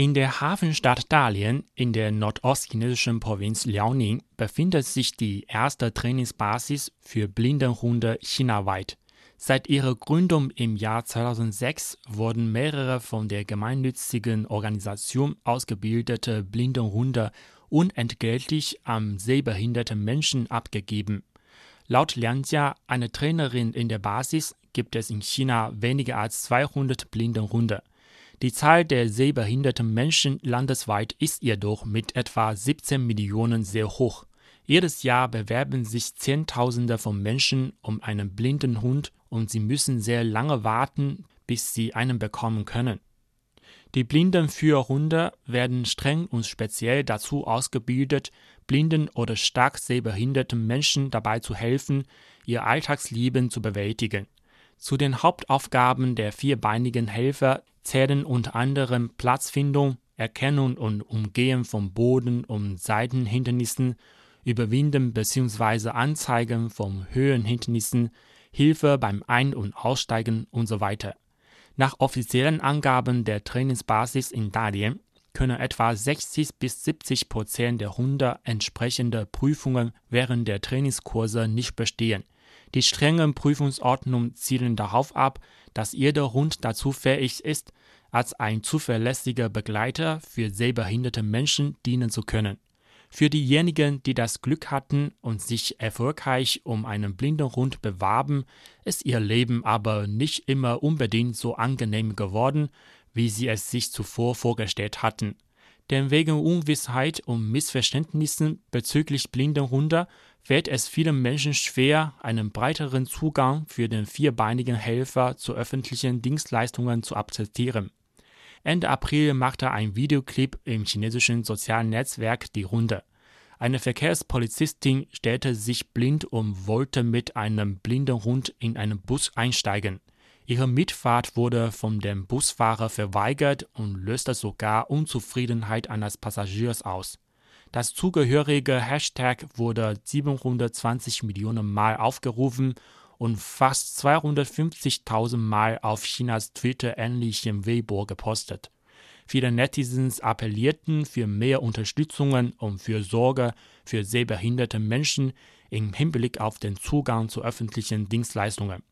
In der Hafenstadt Dalian in der nordostchinesischen Provinz Liaoning befindet sich die erste Trainingsbasis für Blindenhunde chinaweit. Seit ihrer Gründung im Jahr 2006 wurden mehrere von der gemeinnützigen Organisation ausgebildete Blindenhunde unentgeltlich an sehbehinderte Menschen abgegeben. Laut Liang Jia, eine Trainerin in der Basis, gibt es in China weniger als 200 Blindenhunde. Die Zahl der sehbehinderten Menschen landesweit ist jedoch mit etwa 17 Millionen sehr hoch. Jedes Jahr bewerben sich Zehntausende von Menschen um einen blinden Hund und sie müssen sehr lange warten, bis sie einen bekommen können. Die Blindenführhunde werden streng und speziell dazu ausgebildet, blinden oder stark sehbehinderten Menschen dabei zu helfen, ihr Alltagsleben zu bewältigen. Zu den Hauptaufgaben der vierbeinigen Helfer zählen unter anderem Platzfindung, Erkennung und Umgehen von Boden- und Seitenhindernissen, Überwinden bzw. Anzeigen von Höhenhindernissen, Hilfe beim Ein- und Aussteigen usw. So Nach offiziellen Angaben der Trainingsbasis in Dalian können etwa 60 bis 70 Prozent der Hunde entsprechende Prüfungen während der Trainingskurse nicht bestehen. Die strengen Prüfungsordnungen zielen darauf ab, dass jeder Hund dazu fähig ist, als ein zuverlässiger Begleiter für sehbehinderte Menschen dienen zu können. Für diejenigen, die das Glück hatten und sich erfolgreich um einen blinden Hund bewarben, ist ihr Leben aber nicht immer unbedingt so angenehm geworden, wie sie es sich zuvor vorgestellt hatten. Denn wegen Unwissheit und Missverständnissen bezüglich blinden Hunde fällt es vielen Menschen schwer, einen breiteren Zugang für den vierbeinigen Helfer zu öffentlichen Dienstleistungen zu akzeptieren. Ende April machte ein Videoclip im chinesischen sozialen Netzwerk die Runde. Eine Verkehrspolizistin stellte sich blind und wollte mit einem blinden Hund in einen Bus einsteigen. Ihre Mitfahrt wurde von dem Busfahrer verweigert und löste sogar Unzufriedenheit eines Passagiers aus. Das zugehörige Hashtag wurde 720 Millionen Mal aufgerufen und fast 250.000 Mal auf Chinas Twitter-ähnlichem Weibo gepostet. Viele Netizens appellierten für mehr Unterstützung und für Sorge für sehbehinderte Menschen im Hinblick auf den Zugang zu öffentlichen Dienstleistungen.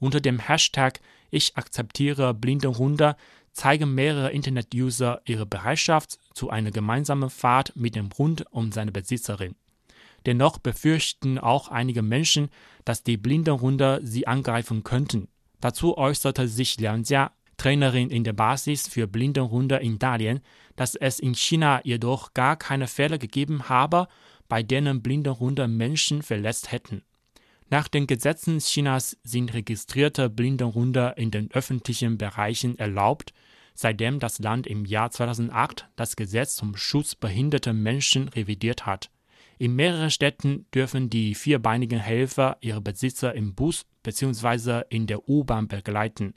Unter dem Hashtag Ich akzeptiere blinde Hunde zeigen mehrere Internet-User ihre Bereitschaft zu einer gemeinsamen Fahrt mit dem Hund und seiner Besitzerin. Dennoch befürchten auch einige Menschen, dass die blinden Hunde sie angreifen könnten. Dazu äußerte sich Liang Jia, Trainerin in der Basis für blinde Hunde in Dalian, dass es in China jedoch gar keine Fälle gegeben habe, bei denen blinde Hunde Menschen verletzt hätten. Nach den Gesetzen Chinas sind registrierte blinde Hunde in den öffentlichen Bereichen erlaubt, seitdem das Land im Jahr 2008 das Gesetz zum Schutz behinderter Menschen revidiert hat. In mehreren Städten dürfen die vierbeinigen Helfer ihre Besitzer im Bus bzw. in der U-Bahn begleiten.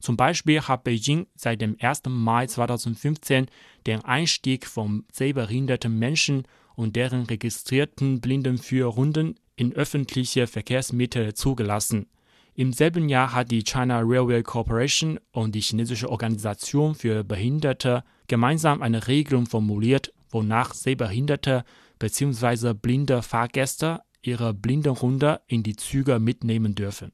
Zum Beispiel hat Beijing seit dem 1. Mai 2015 den Einstieg von sehbehinderten Menschen und deren registrierten Blindenführhunden in öffentliche Verkehrsmittel zugelassen. Im selben Jahr hat die China Railway Corporation und die chinesische Organisation für Behinderte gemeinsam eine Regelung formuliert, wonach sehbehinderte bzw. blinde Fahrgäste ihre Blindenhunde in die Züge mitnehmen dürfen.